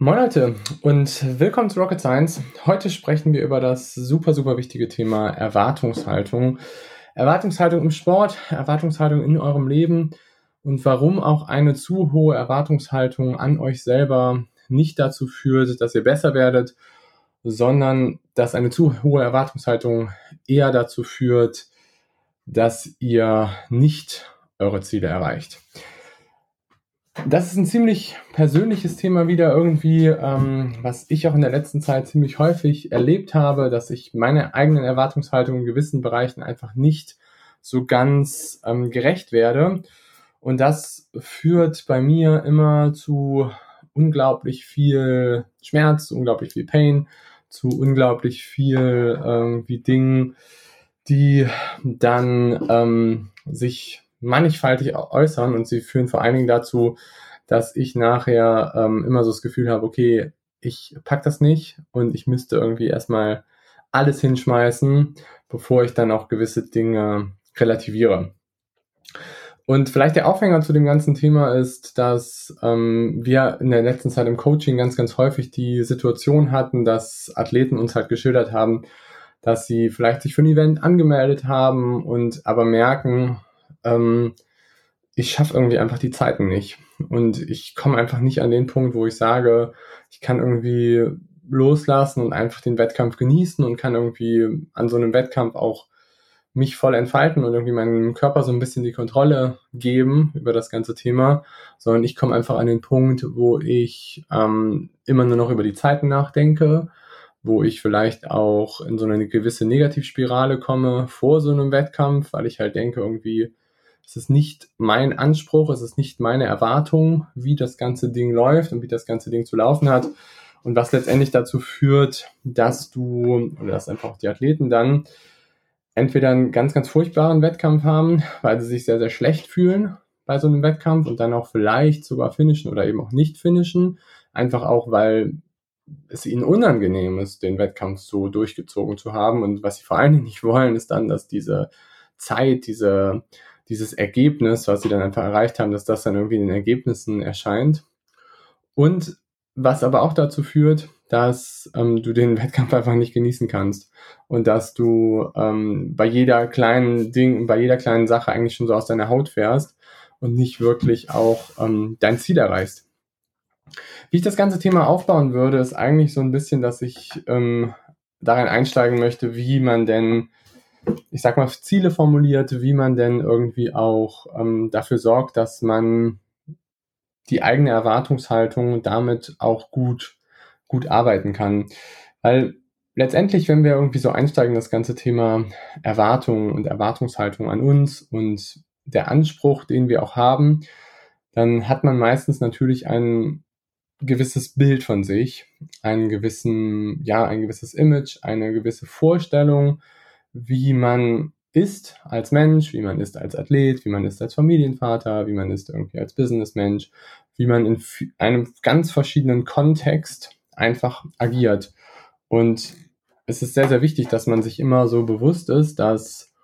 Moin Leute und willkommen zu Rocket Science. Heute sprechen wir über das super, super wichtige Thema Erwartungshaltung. Erwartungshaltung im Sport, Erwartungshaltung in eurem Leben und warum auch eine zu hohe Erwartungshaltung an euch selber nicht dazu führt, dass ihr besser werdet, sondern dass eine zu hohe Erwartungshaltung eher dazu führt, dass ihr nicht eure Ziele erreicht. Das ist ein ziemlich persönliches Thema wieder irgendwie, ähm, was ich auch in der letzten Zeit ziemlich häufig erlebt habe, dass ich meine eigenen Erwartungshaltungen in gewissen Bereichen einfach nicht so ganz ähm, gerecht werde. Und das führt bei mir immer zu unglaublich viel Schmerz, unglaublich viel Pain, zu unglaublich viel irgendwie Dingen, die dann ähm, sich mannigfaltig äußern und sie führen vor allen Dingen dazu, dass ich nachher ähm, immer so das Gefühl habe, okay, ich pack das nicht und ich müsste irgendwie erstmal alles hinschmeißen, bevor ich dann auch gewisse Dinge relativiere. Und vielleicht der Aufhänger zu dem ganzen Thema ist, dass ähm, wir in der letzten Zeit im Coaching ganz, ganz häufig die Situation hatten, dass Athleten uns halt geschildert haben, dass sie vielleicht sich für ein Event angemeldet haben und aber merken, ähm, ich schaffe irgendwie einfach die Zeiten nicht. Und ich komme einfach nicht an den Punkt, wo ich sage, ich kann irgendwie loslassen und einfach den Wettkampf genießen und kann irgendwie an so einem Wettkampf auch mich voll entfalten und irgendwie meinem Körper so ein bisschen die Kontrolle geben über das ganze Thema, sondern ich komme einfach an den Punkt, wo ich ähm, immer nur noch über die Zeiten nachdenke, wo ich vielleicht auch in so eine gewisse Negativspirale komme vor so einem Wettkampf, weil ich halt denke, irgendwie, es ist nicht mein Anspruch, es ist nicht meine Erwartung, wie das ganze Ding läuft und wie das ganze Ding zu laufen hat. Und was letztendlich dazu führt, dass du oder dass einfach die Athleten dann entweder einen ganz, ganz furchtbaren Wettkampf haben, weil sie sich sehr, sehr schlecht fühlen bei so einem Wettkampf und dann auch vielleicht sogar finishen oder eben auch nicht finishen. Einfach auch, weil es ihnen unangenehm ist, den Wettkampf so durchgezogen zu haben. Und was sie vor allen Dingen nicht wollen, ist dann, dass diese Zeit, diese dieses Ergebnis, was sie dann einfach erreicht haben, dass das dann irgendwie in den Ergebnissen erscheint. Und was aber auch dazu führt, dass ähm, du den Wettkampf einfach nicht genießen kannst und dass du ähm, bei jeder kleinen Ding, bei jeder kleinen Sache eigentlich schon so aus deiner Haut fährst und nicht wirklich auch ähm, dein Ziel erreichst. Wie ich das ganze Thema aufbauen würde, ist eigentlich so ein bisschen, dass ich ähm, darin einsteigen möchte, wie man denn ich sag mal, Ziele formuliert, wie man denn irgendwie auch ähm, dafür sorgt, dass man die eigene Erwartungshaltung damit auch gut, gut arbeiten kann. Weil letztendlich, wenn wir irgendwie so einsteigen, das ganze Thema Erwartung und Erwartungshaltung an uns und der Anspruch, den wir auch haben, dann hat man meistens natürlich ein gewisses Bild von sich, einen gewissen, ja, ein gewisses Image, eine gewisse Vorstellung, wie man ist als Mensch, wie man ist als Athlet, wie man ist als Familienvater, wie man ist irgendwie als Businessmensch, wie man in einem ganz verschiedenen Kontext einfach agiert. Und es ist sehr, sehr wichtig, dass man sich immer so bewusst ist, dass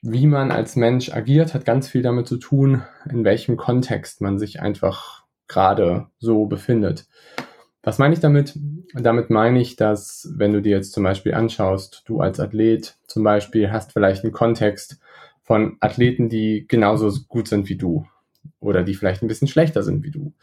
wie man als Mensch agiert, hat ganz viel damit zu tun, in welchem Kontext man sich einfach gerade so befindet. Was meine ich damit? Damit meine ich, dass wenn du dir jetzt zum Beispiel anschaust, du als Athlet zum Beispiel hast vielleicht einen Kontext von Athleten, die genauso gut sind wie du oder die vielleicht ein bisschen schlechter sind wie du.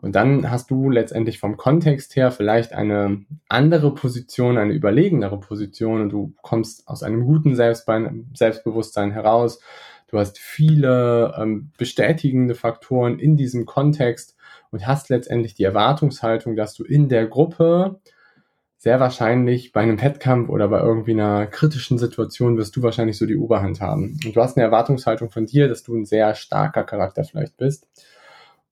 Und dann hast du letztendlich vom Kontext her vielleicht eine andere Position, eine überlegenere Position und du kommst aus einem guten Selbstbewusstsein heraus. Du hast viele ähm, bestätigende Faktoren in diesem Kontext und hast letztendlich die Erwartungshaltung, dass du in der Gruppe sehr wahrscheinlich bei einem Wettkampf oder bei irgendwie einer kritischen Situation wirst du wahrscheinlich so die Oberhand haben. Und du hast eine Erwartungshaltung von dir, dass du ein sehr starker Charakter vielleicht bist.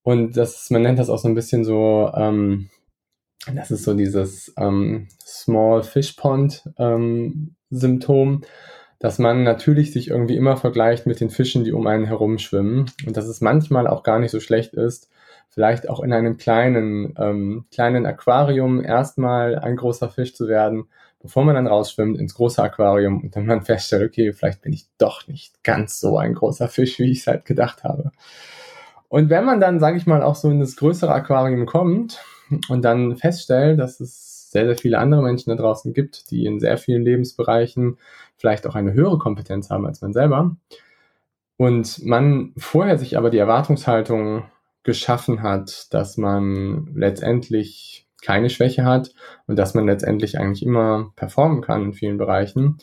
Und das, man nennt das auch so ein bisschen so, ähm, Das ist so dieses ähm, Small Fish Pond ähm, Symptom, dass man natürlich sich irgendwie immer vergleicht mit den Fischen, die um einen herum schwimmen und dass es manchmal auch gar nicht so schlecht ist, vielleicht auch in einem kleinen, ähm, kleinen Aquarium erstmal ein großer Fisch zu werden, bevor man dann rausschwimmt ins große Aquarium und dann man feststellt, okay, vielleicht bin ich doch nicht ganz so ein großer Fisch, wie ich es halt gedacht habe. Und wenn man dann, sage ich mal, auch so in das größere Aquarium kommt und dann feststellt, dass es sehr, sehr viele andere Menschen da draußen gibt, die in sehr vielen Lebensbereichen vielleicht auch eine höhere Kompetenz haben als man selber. Und man vorher sich aber die Erwartungshaltung geschaffen hat, dass man letztendlich keine Schwäche hat und dass man letztendlich eigentlich immer performen kann in vielen Bereichen,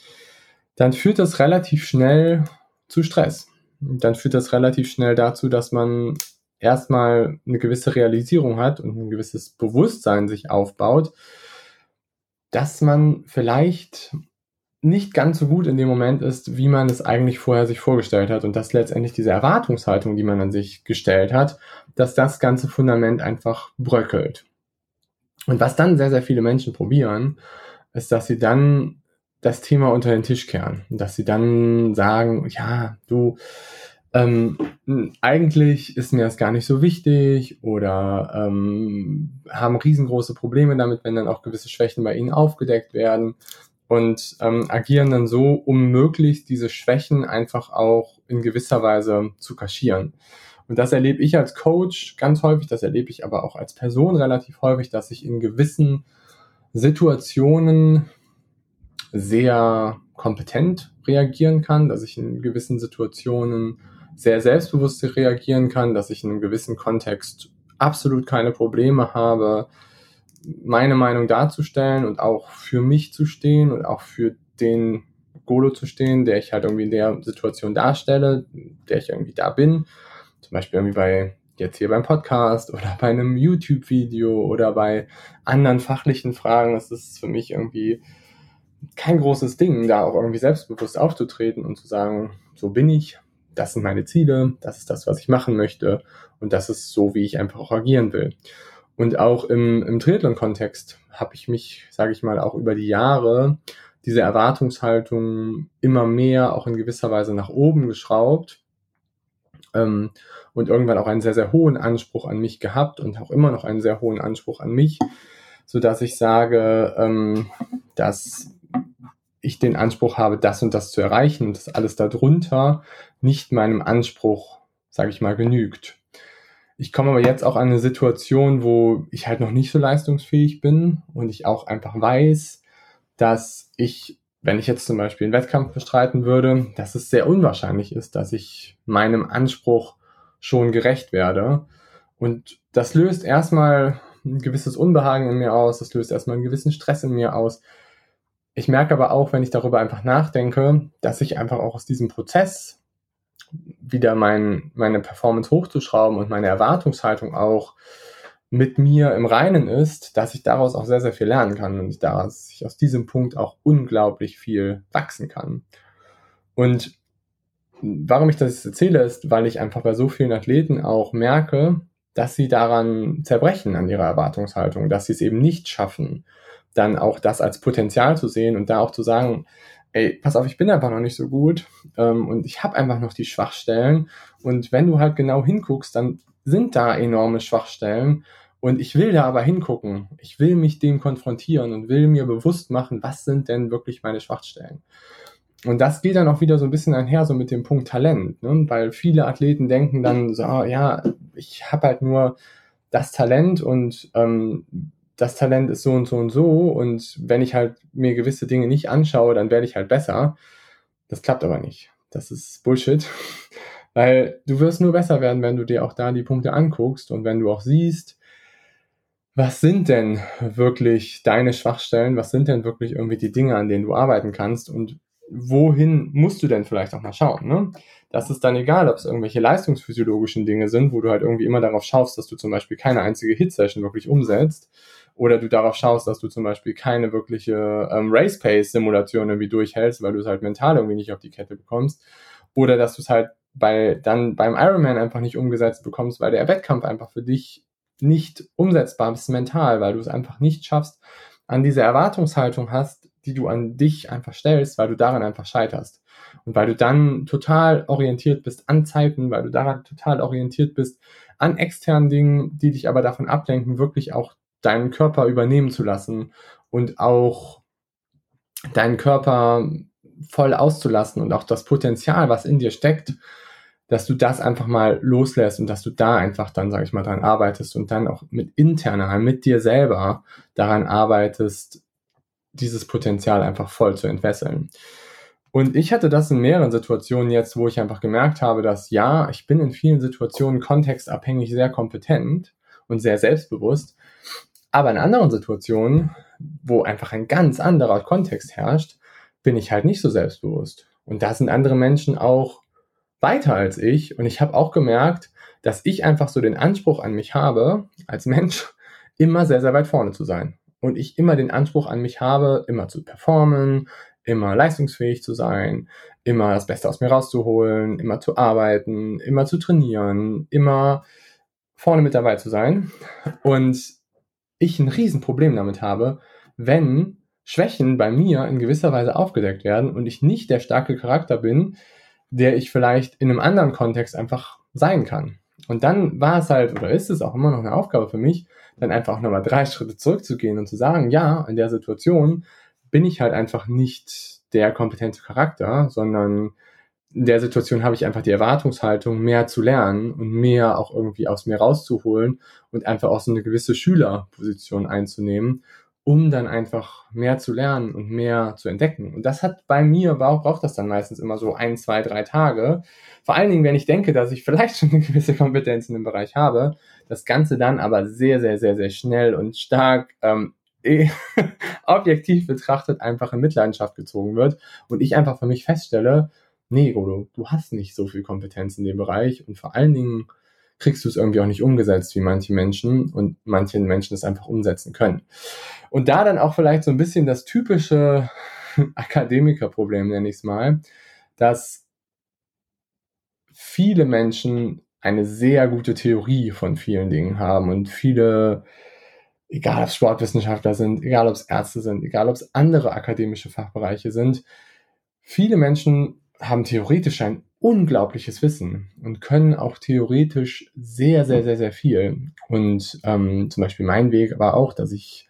dann führt das relativ schnell zu Stress. Dann führt das relativ schnell dazu, dass man erstmal eine gewisse Realisierung hat und ein gewisses Bewusstsein sich aufbaut, dass man vielleicht nicht ganz so gut in dem Moment ist, wie man es eigentlich vorher sich vorgestellt hat und dass letztendlich diese Erwartungshaltung, die man an sich gestellt hat, dass das ganze Fundament einfach bröckelt. Und was dann sehr, sehr viele Menschen probieren, ist, dass sie dann das Thema unter den Tisch kehren. Dass sie dann sagen, ja, du, ähm, eigentlich ist mir das gar nicht so wichtig oder ähm, haben riesengroße Probleme damit, wenn dann auch gewisse Schwächen bei ihnen aufgedeckt werden und ähm, agieren dann so, um möglichst diese Schwächen einfach auch in gewisser Weise zu kaschieren. Und das erlebe ich als Coach ganz häufig, das erlebe ich aber auch als Person relativ häufig, dass ich in gewissen Situationen sehr kompetent reagieren kann, dass ich in gewissen Situationen sehr selbstbewusst reagieren kann, dass ich in einem gewissen Kontext absolut keine Probleme habe, meine Meinung darzustellen und auch für mich zu stehen und auch für den Golo zu stehen, der ich halt irgendwie in der Situation darstelle, der ich irgendwie da bin. Zum Beispiel irgendwie bei jetzt hier beim Podcast oder bei einem YouTube-Video oder bei anderen fachlichen Fragen. Das ist für mich irgendwie kein großes Ding, da auch irgendwie selbstbewusst aufzutreten und zu sagen, so bin ich, das sind meine Ziele, das ist das, was ich machen möchte und das ist so, wie ich einfach auch agieren will. Und auch im, im Triathlon-Kontext habe ich mich, sage ich mal, auch über die Jahre diese Erwartungshaltung immer mehr auch in gewisser Weise nach oben geschraubt ähm, und irgendwann auch einen sehr, sehr hohen Anspruch an mich gehabt und auch immer noch einen sehr hohen Anspruch an mich, so dass ich sage, ähm, dass ich den Anspruch habe, das und das zu erreichen und dass alles darunter nicht meinem Anspruch, sage ich mal, genügt. Ich komme aber jetzt auch an eine Situation, wo ich halt noch nicht so leistungsfähig bin und ich auch einfach weiß, dass ich, wenn ich jetzt zum Beispiel einen Wettkampf bestreiten würde, dass es sehr unwahrscheinlich ist, dass ich meinem Anspruch schon gerecht werde. Und das löst erstmal ein gewisses Unbehagen in mir aus, das löst erstmal einen gewissen Stress in mir aus. Ich merke aber auch, wenn ich darüber einfach nachdenke, dass ich einfach auch aus diesem Prozess wieder mein, meine Performance hochzuschrauben und meine Erwartungshaltung auch mit mir im Reinen ist, dass ich daraus auch sehr, sehr viel lernen kann und dass ich aus diesem Punkt auch unglaublich viel wachsen kann. Und warum ich das erzähle, ist, weil ich einfach bei so vielen Athleten auch merke, dass sie daran zerbrechen an ihrer Erwartungshaltung, dass sie es eben nicht schaffen, dann auch das als Potenzial zu sehen und da auch zu sagen, ey, pass auf, ich bin einfach noch nicht so gut ähm, und ich habe einfach noch die Schwachstellen. Und wenn du halt genau hinguckst, dann sind da enorme Schwachstellen. Und ich will da aber hingucken. Ich will mich dem konfrontieren und will mir bewusst machen, was sind denn wirklich meine Schwachstellen. Und das geht dann auch wieder so ein bisschen einher, so mit dem Punkt Talent, ne? weil viele Athleten denken dann so, ja, ich habe halt nur das Talent und ähm, das Talent ist so und so und so und wenn ich halt mir gewisse Dinge nicht anschaue, dann werde ich halt besser. Das klappt aber nicht. Das ist Bullshit, weil du wirst nur besser werden, wenn du dir auch da die Punkte anguckst und wenn du auch siehst, was sind denn wirklich deine Schwachstellen, was sind denn wirklich irgendwie die Dinge, an denen du arbeiten kannst und wohin musst du denn vielleicht auch mal schauen, ne? Das ist dann egal, ob es irgendwelche leistungsphysiologischen Dinge sind, wo du halt irgendwie immer darauf schaust, dass du zum Beispiel keine einzige Hit-Session wirklich umsetzt oder du darauf schaust, dass du zum Beispiel keine wirkliche ähm, Race-Pace-Simulation irgendwie durchhältst, weil du es halt mental irgendwie nicht auf die Kette bekommst. Oder dass du es halt bei, dann beim Ironman einfach nicht umgesetzt bekommst, weil der Wettkampf einfach für dich nicht umsetzbar bist mental, weil du es einfach nicht schaffst, an diese Erwartungshaltung hast, die du an dich einfach stellst, weil du daran einfach scheiterst. Und weil du dann total orientiert bist an Zeiten, weil du daran total orientiert bist an externen Dingen, die dich aber davon ablenken, wirklich auch deinen Körper übernehmen zu lassen und auch deinen Körper voll auszulassen und auch das Potenzial, was in dir steckt, dass du das einfach mal loslässt und dass du da einfach dann, sag ich mal, dran arbeitest und dann auch mit interner, mit dir selber daran arbeitest, dieses Potenzial einfach voll zu entwässeln. Und ich hatte das in mehreren Situationen jetzt, wo ich einfach gemerkt habe, dass ja, ich bin in vielen Situationen kontextabhängig sehr kompetent und sehr selbstbewusst, aber in anderen Situationen, wo einfach ein ganz anderer Kontext herrscht, bin ich halt nicht so selbstbewusst. Und da sind andere Menschen auch weiter als ich und ich habe auch gemerkt, dass ich einfach so den Anspruch an mich habe, als Mensch immer sehr, sehr weit vorne zu sein. Und ich immer den Anspruch an mich habe, immer zu performen, immer leistungsfähig zu sein, immer das Beste aus mir rauszuholen, immer zu arbeiten, immer zu trainieren, immer vorne mit dabei zu sein. Und ich ein Riesenproblem damit habe, wenn Schwächen bei mir in gewisser Weise aufgedeckt werden und ich nicht der starke Charakter bin, der ich vielleicht in einem anderen Kontext einfach sein kann. Und dann war es halt, oder ist es auch immer noch eine Aufgabe für mich, dann einfach nochmal drei Schritte zurückzugehen und zu sagen, ja, in der Situation bin ich halt einfach nicht der kompetente Charakter, sondern in der Situation habe ich einfach die Erwartungshaltung, mehr zu lernen und mehr auch irgendwie aus mir rauszuholen und einfach auch so eine gewisse Schülerposition einzunehmen um dann einfach mehr zu lernen und mehr zu entdecken. Und das hat bei mir, braucht das dann meistens immer so ein, zwei, drei Tage. Vor allen Dingen, wenn ich denke, dass ich vielleicht schon eine gewisse Kompetenz in dem Bereich habe, das Ganze dann aber sehr, sehr, sehr, sehr schnell und stark ähm, objektiv betrachtet einfach in Mitleidenschaft gezogen wird und ich einfach für mich feststelle, nee, Godo, du hast nicht so viel Kompetenz in dem Bereich und vor allen Dingen kriegst du es irgendwie auch nicht umgesetzt wie manche Menschen und manche Menschen es einfach umsetzen können. Und da dann auch vielleicht so ein bisschen das typische Akademikerproblem, nenne ich es mal, dass viele Menschen eine sehr gute Theorie von vielen Dingen haben und viele, egal ob es Sportwissenschaftler sind, egal ob es Ärzte sind, egal ob es andere akademische Fachbereiche sind, viele Menschen haben theoretisch ein unglaubliches Wissen und können auch theoretisch sehr, sehr, sehr, sehr viel. Und ähm, zum Beispiel mein Weg war auch, dass ich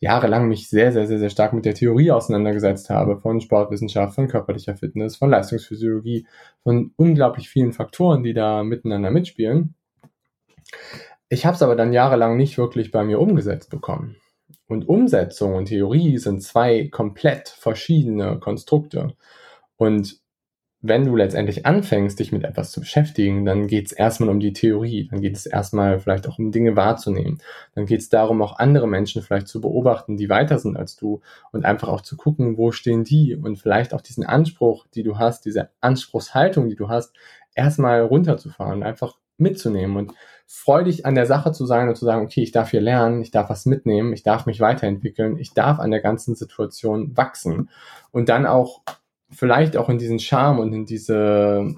jahrelang mich sehr, sehr, sehr, sehr stark mit der Theorie auseinandergesetzt habe von Sportwissenschaft, von körperlicher Fitness, von Leistungsphysiologie, von unglaublich vielen Faktoren, die da miteinander mitspielen. Ich habe es aber dann jahrelang nicht wirklich bei mir umgesetzt bekommen. Und Umsetzung und Theorie sind zwei komplett verschiedene Konstrukte. Und wenn du letztendlich anfängst, dich mit etwas zu beschäftigen, dann geht es erstmal um die Theorie, dann geht es erstmal vielleicht auch um Dinge wahrzunehmen, dann geht es darum, auch andere Menschen vielleicht zu beobachten, die weiter sind als du und einfach auch zu gucken, wo stehen die? Und vielleicht auch diesen Anspruch, die du hast, diese Anspruchshaltung, die du hast, erstmal runterzufahren, einfach mitzunehmen und freudig an der Sache zu sein und zu sagen, okay, ich darf hier lernen, ich darf was mitnehmen, ich darf mich weiterentwickeln, ich darf an der ganzen Situation wachsen und dann auch vielleicht auch in diesen Charme und in diese,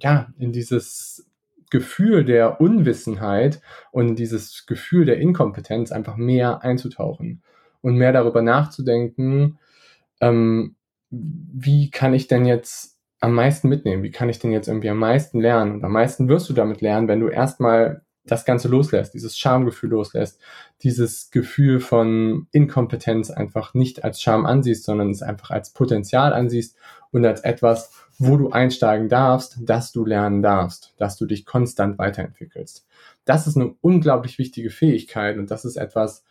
ja, in dieses Gefühl der Unwissenheit und dieses Gefühl der Inkompetenz einfach mehr einzutauchen und mehr darüber nachzudenken, ähm, wie kann ich denn jetzt am meisten mitnehmen? Wie kann ich denn jetzt irgendwie am meisten lernen? Und am meisten wirst du damit lernen, wenn du erstmal das Ganze loslässt, dieses Schamgefühl loslässt, dieses Gefühl von Inkompetenz einfach nicht als Scham ansiehst, sondern es einfach als Potenzial ansiehst und als etwas, wo du einsteigen darfst, dass du lernen darfst, dass du dich konstant weiterentwickelst. Das ist eine unglaublich wichtige Fähigkeit und das ist etwas,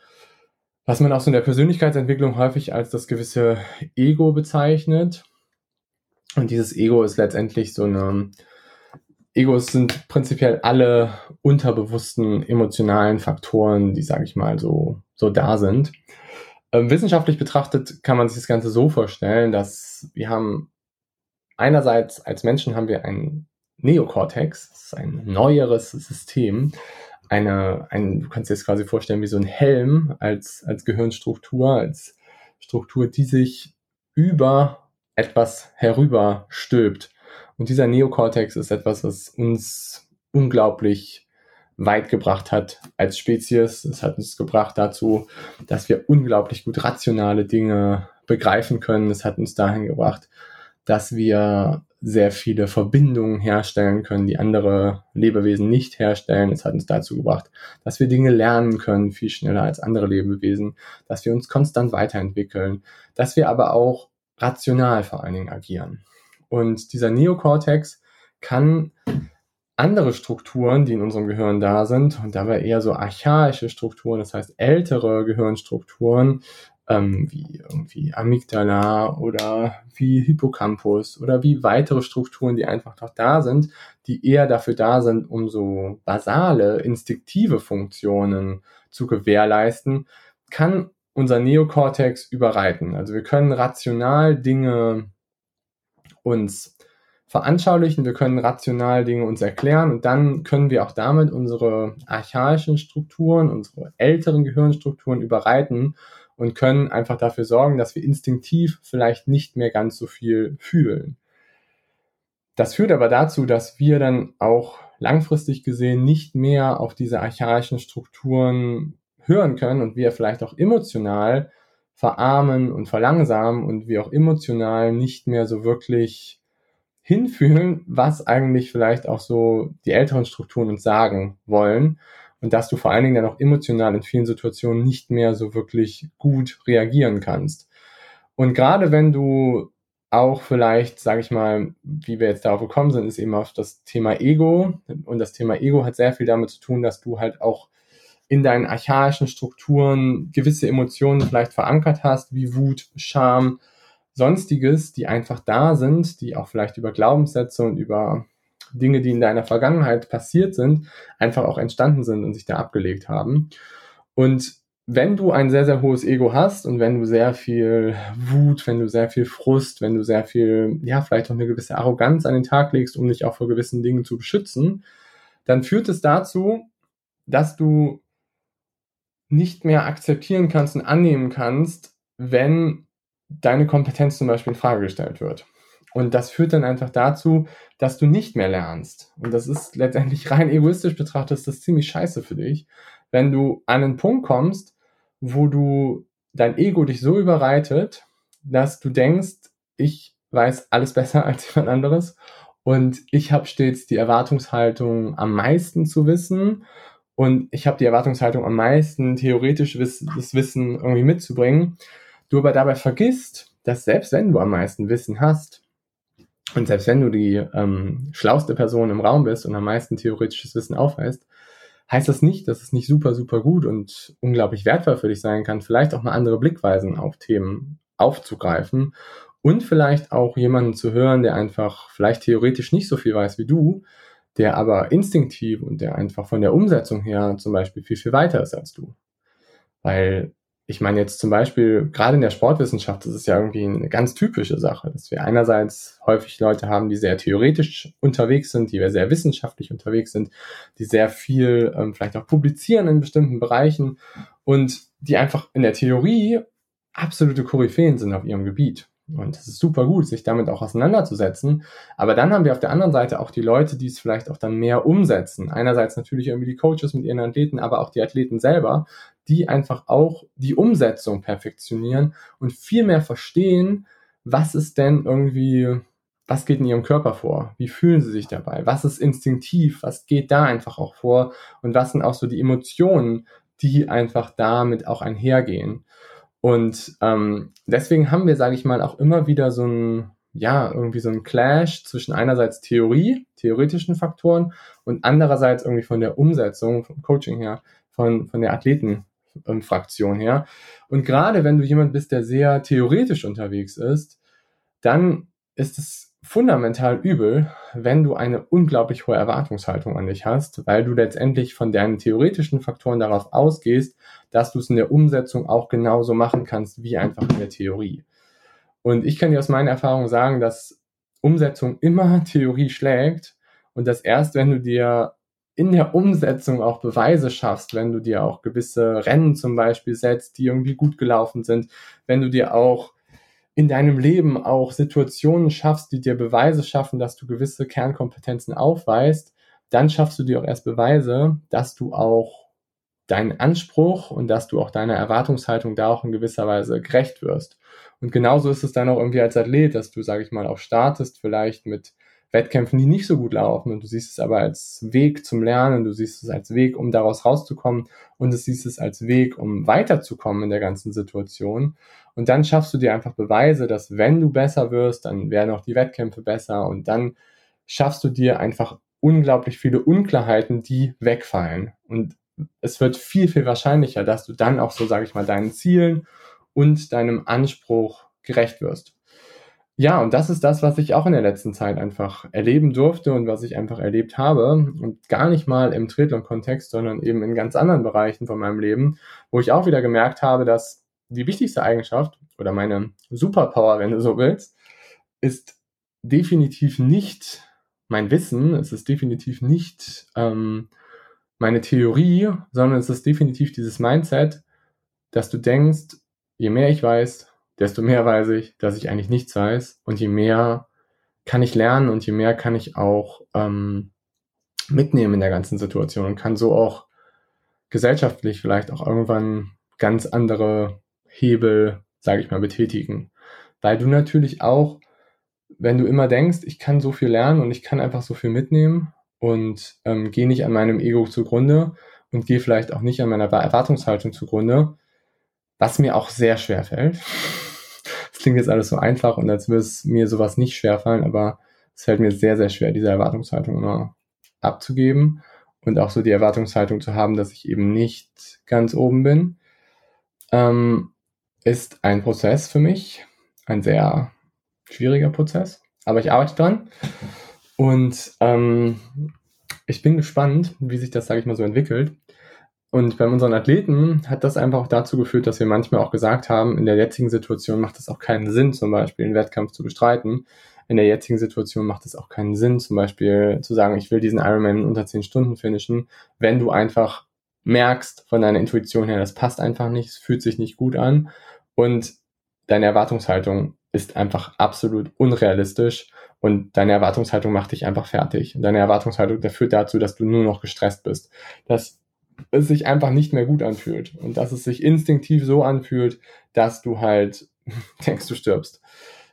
was man auch so in der Persönlichkeitsentwicklung häufig als das gewisse Ego bezeichnet. Und dieses Ego ist letztendlich so eine, Egos sind prinzipiell alle unterbewussten emotionalen Faktoren, die, sage ich mal, so, so da sind. Ähm, wissenschaftlich betrachtet kann man sich das Ganze so vorstellen, dass wir haben einerseits als Menschen haben wir ein Neokortex, das ist ein neueres System, eine, ein, du kannst dir das quasi vorstellen wie so ein Helm als, als Gehirnstruktur, als Struktur, die sich über etwas herüber stülpt. Und dieser Neokortex ist etwas, was uns unglaublich weit gebracht hat als Spezies. Es hat uns gebracht dazu, dass wir unglaublich gut rationale Dinge begreifen können. Es hat uns dahin gebracht, dass wir sehr viele Verbindungen herstellen können, die andere Lebewesen nicht herstellen. Es hat uns dazu gebracht, dass wir Dinge lernen können, viel schneller als andere Lebewesen, dass wir uns konstant weiterentwickeln, dass wir aber auch rational vor allen Dingen agieren. Und dieser Neokortex kann andere Strukturen, die in unserem Gehirn da sind, und dabei eher so archaische Strukturen, das heißt ältere Gehirnstrukturen, ähm, wie irgendwie Amygdala oder wie Hippocampus oder wie weitere Strukturen, die einfach noch da sind, die eher dafür da sind, um so basale, instinktive Funktionen zu gewährleisten, kann unser Neokortex überreiten. Also wir können rational Dinge uns veranschaulichen, wir können rational Dinge uns erklären und dann können wir auch damit unsere archaischen Strukturen, unsere älteren Gehirnstrukturen überreiten und können einfach dafür sorgen, dass wir instinktiv vielleicht nicht mehr ganz so viel fühlen. Das führt aber dazu, dass wir dann auch langfristig gesehen nicht mehr auf diese archaischen Strukturen hören können und wir vielleicht auch emotional verarmen und verlangsamen und wir auch emotional nicht mehr so wirklich hinfühlen, was eigentlich vielleicht auch so die älteren Strukturen uns sagen wollen und dass du vor allen Dingen dann auch emotional in vielen Situationen nicht mehr so wirklich gut reagieren kannst. Und gerade wenn du auch vielleicht, sage ich mal, wie wir jetzt darauf gekommen sind, ist eben auf das Thema Ego. Und das Thema Ego hat sehr viel damit zu tun, dass du halt auch in deinen archaischen Strukturen gewisse Emotionen vielleicht verankert hast, wie Wut, Scham, Sonstiges, die einfach da sind, die auch vielleicht über Glaubenssätze und über Dinge, die in deiner Vergangenheit passiert sind, einfach auch entstanden sind und sich da abgelegt haben. Und wenn du ein sehr, sehr hohes Ego hast und wenn du sehr viel Wut, wenn du sehr viel Frust, wenn du sehr viel, ja, vielleicht auch eine gewisse Arroganz an den Tag legst, um dich auch vor gewissen Dingen zu beschützen, dann führt es dazu, dass du nicht mehr akzeptieren kannst und annehmen kannst, wenn deine Kompetenz zum Beispiel in Frage gestellt wird. Und das führt dann einfach dazu, dass du nicht mehr lernst. Und das ist letztendlich rein egoistisch betrachtet, ist das ziemlich scheiße für dich, wenn du an einen Punkt kommst, wo du dein Ego dich so überreitet, dass du denkst, ich weiß alles besser als jemand anderes und ich habe stets die Erwartungshaltung, am meisten zu wissen und ich habe die Erwartungshaltung, am meisten theoretisch das Wissen irgendwie mitzubringen. Du aber dabei vergisst, dass selbst wenn du am meisten Wissen hast und selbst wenn du die ähm, schlauste Person im Raum bist und am meisten theoretisches Wissen aufweist, heißt das nicht, dass es nicht super, super gut und unglaublich wertvoll für dich sein kann, vielleicht auch mal andere Blickweisen auf Themen aufzugreifen und vielleicht auch jemanden zu hören, der einfach vielleicht theoretisch nicht so viel weiß wie du, der aber instinktiv und der einfach von der Umsetzung her zum Beispiel viel, viel weiter ist als du. Weil ich meine jetzt zum Beispiel, gerade in der Sportwissenschaft, das ist ja irgendwie eine ganz typische Sache, dass wir einerseits häufig Leute haben, die sehr theoretisch unterwegs sind, die sehr wissenschaftlich unterwegs sind, die sehr viel ähm, vielleicht auch publizieren in bestimmten Bereichen und die einfach in der Theorie absolute Koryphäen sind auf ihrem Gebiet. Und es ist super gut, sich damit auch auseinanderzusetzen. Aber dann haben wir auf der anderen Seite auch die Leute, die es vielleicht auch dann mehr umsetzen. Einerseits natürlich irgendwie die Coaches mit ihren Athleten, aber auch die Athleten selber, die einfach auch die Umsetzung perfektionieren und viel mehr verstehen, was ist denn irgendwie, was geht in ihrem Körper vor? Wie fühlen sie sich dabei? Was ist instinktiv? Was geht da einfach auch vor? Und was sind auch so die Emotionen, die einfach damit auch einhergehen? Und ähm, deswegen haben wir, sage ich mal, auch immer wieder so ein, ja, irgendwie so ein Clash zwischen einerseits Theorie, theoretischen Faktoren und andererseits irgendwie von der Umsetzung, vom Coaching her, von, von der Athleten, ähm, Fraktion her. Und gerade wenn du jemand bist, der sehr theoretisch unterwegs ist, dann ist es fundamental übel, wenn du eine unglaublich hohe Erwartungshaltung an dich hast, weil du letztendlich von deinen theoretischen Faktoren darauf ausgehst, dass du es in der Umsetzung auch genauso machen kannst wie einfach in der Theorie. Und ich kann dir aus meiner Erfahrung sagen, dass Umsetzung immer Theorie schlägt und dass erst wenn du dir in der Umsetzung auch Beweise schaffst, wenn du dir auch gewisse Rennen zum Beispiel setzt, die irgendwie gut gelaufen sind, wenn du dir auch in deinem Leben auch Situationen schaffst, die dir Beweise schaffen, dass du gewisse Kernkompetenzen aufweist, dann schaffst du dir auch erst Beweise, dass du auch deinen Anspruch und dass du auch deiner Erwartungshaltung da auch in gewisser Weise gerecht wirst. Und genauso ist es dann auch irgendwie als Athlet, dass du, sage ich mal, auch startest, vielleicht mit Wettkämpfen, die nicht so gut laufen und du siehst es aber als Weg zum Lernen, du siehst es als Weg, um daraus rauszukommen und du siehst es als Weg, um weiterzukommen in der ganzen Situation. Und dann schaffst du dir einfach Beweise, dass wenn du besser wirst, dann werden auch die Wettkämpfe besser und dann schaffst du dir einfach unglaublich viele Unklarheiten, die wegfallen. Und es wird viel, viel wahrscheinlicher, dass du dann auch so, sage ich mal, deinen Zielen und deinem Anspruch gerecht wirst. Ja, und das ist das, was ich auch in der letzten Zeit einfach erleben durfte und was ich einfach erlebt habe. Und gar nicht mal im Triathlon-Kontext, sondern eben in ganz anderen Bereichen von meinem Leben, wo ich auch wieder gemerkt habe, dass die wichtigste Eigenschaft oder meine Superpower, wenn du so willst, ist definitiv nicht mein Wissen, es ist definitiv nicht ähm, meine Theorie, sondern es ist definitiv dieses Mindset, dass du denkst, je mehr ich weiß, desto mehr weiß ich, dass ich eigentlich nichts weiß. Und je mehr kann ich lernen und je mehr kann ich auch ähm, mitnehmen in der ganzen Situation und kann so auch gesellschaftlich vielleicht auch irgendwann ganz andere Hebel, sage ich mal, betätigen. Weil du natürlich auch, wenn du immer denkst, ich kann so viel lernen und ich kann einfach so viel mitnehmen und ähm, gehe nicht an meinem Ego zugrunde und gehe vielleicht auch nicht an meiner Erwartungshaltung zugrunde, was mir auch sehr schwer fällt. Das klingt jetzt alles so einfach und als würde es mir sowas nicht schwer fallen, aber es fällt mir sehr, sehr schwer, diese Erwartungshaltung immer abzugeben und auch so die Erwartungshaltung zu haben, dass ich eben nicht ganz oben bin, ähm, ist ein Prozess für mich, ein sehr schwieriger Prozess, aber ich arbeite dran und ähm, ich bin gespannt, wie sich das, sage ich mal, so entwickelt. Und bei unseren Athleten hat das einfach auch dazu geführt, dass wir manchmal auch gesagt haben, in der jetzigen Situation macht es auch keinen Sinn, zum Beispiel einen Wettkampf zu bestreiten. In der jetzigen Situation macht es auch keinen Sinn, zum Beispiel zu sagen, ich will diesen Ironman unter 10 Stunden finishen, wenn du einfach merkst von deiner Intuition her, das passt einfach nicht, es fühlt sich nicht gut an und deine Erwartungshaltung ist einfach absolut unrealistisch und deine Erwartungshaltung macht dich einfach fertig. Deine Erwartungshaltung führt dazu, dass du nur noch gestresst bist. Das es sich einfach nicht mehr gut anfühlt und dass es sich instinktiv so anfühlt, dass du halt denkst, du stirbst.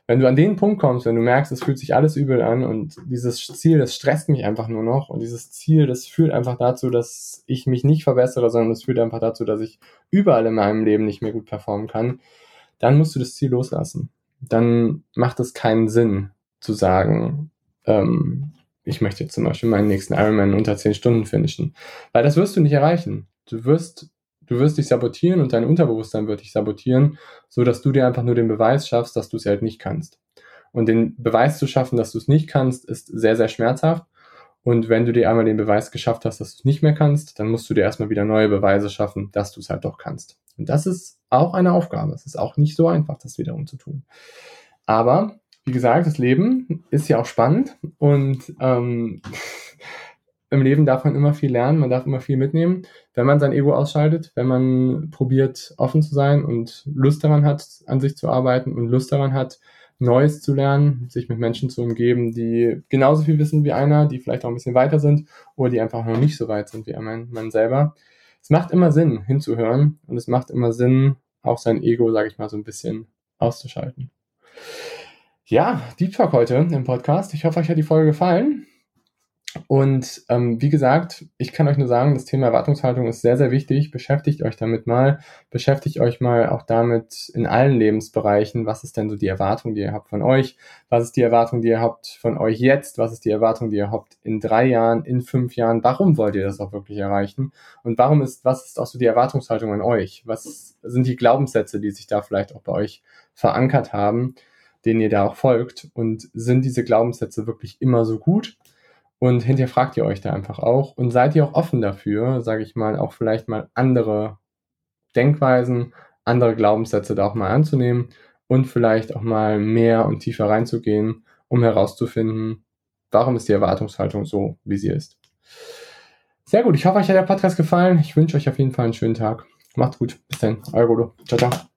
Wenn du an den Punkt kommst, wenn du merkst, es fühlt sich alles übel an und dieses Ziel, das stresst mich einfach nur noch und dieses Ziel, das führt einfach dazu, dass ich mich nicht verbessere, sondern es führt einfach dazu, dass ich überall in meinem Leben nicht mehr gut performen kann, dann musst du das Ziel loslassen. Dann macht es keinen Sinn zu sagen, ähm, ich möchte zum Beispiel meinen nächsten Ironman unter 10 Stunden finishen. Weil das wirst du nicht erreichen. Du wirst, du wirst dich sabotieren und dein Unterbewusstsein wird dich sabotieren, so dass du dir einfach nur den Beweis schaffst, dass du es halt nicht kannst. Und den Beweis zu schaffen, dass du es nicht kannst, ist sehr, sehr schmerzhaft. Und wenn du dir einmal den Beweis geschafft hast, dass du es nicht mehr kannst, dann musst du dir erstmal wieder neue Beweise schaffen, dass du es halt doch kannst. Und das ist auch eine Aufgabe. Es ist auch nicht so einfach, das wiederum zu tun. Aber wie gesagt, das Leben ist ja auch spannend und ähm, im Leben darf man immer viel lernen, man darf immer viel mitnehmen, wenn man sein Ego ausschaltet, wenn man probiert, offen zu sein und Lust daran hat, an sich zu arbeiten und Lust daran hat, Neues zu lernen, sich mit Menschen zu umgeben, die genauso viel wissen wie einer, die vielleicht auch ein bisschen weiter sind oder die einfach noch nicht so weit sind wie man, man selber. Es macht immer Sinn, hinzuhören und es macht immer Sinn, auch sein Ego, sage ich mal, so ein bisschen auszuschalten. Ja, Deep Talk heute im Podcast. Ich hoffe, euch hat die Folge gefallen. Und ähm, wie gesagt, ich kann euch nur sagen, das Thema Erwartungshaltung ist sehr, sehr wichtig. Beschäftigt euch damit mal. Beschäftigt euch mal auch damit in allen Lebensbereichen. Was ist denn so die Erwartung, die ihr habt von euch? Was ist die Erwartung, die ihr habt von euch jetzt? Was ist die Erwartung, die ihr habt in drei Jahren, in fünf Jahren? Warum wollt ihr das auch wirklich erreichen? Und warum ist, was ist auch so die Erwartungshaltung an euch? Was sind die Glaubenssätze, die sich da vielleicht auch bei euch verankert haben? Denen ihr da auch folgt. Und sind diese Glaubenssätze wirklich immer so gut? Und hinterfragt ihr euch da einfach auch und seid ihr auch offen dafür, sage ich mal, auch vielleicht mal andere Denkweisen, andere Glaubenssätze da auch mal anzunehmen und vielleicht auch mal mehr und tiefer reinzugehen, um herauszufinden, warum ist die Erwartungshaltung so, wie sie ist. Sehr gut, ich hoffe, euch hat der Podcast gefallen. Ich wünsche euch auf jeden Fall einen schönen Tag. Macht's gut. Bis dann. Euer Godo. Ciao, ciao.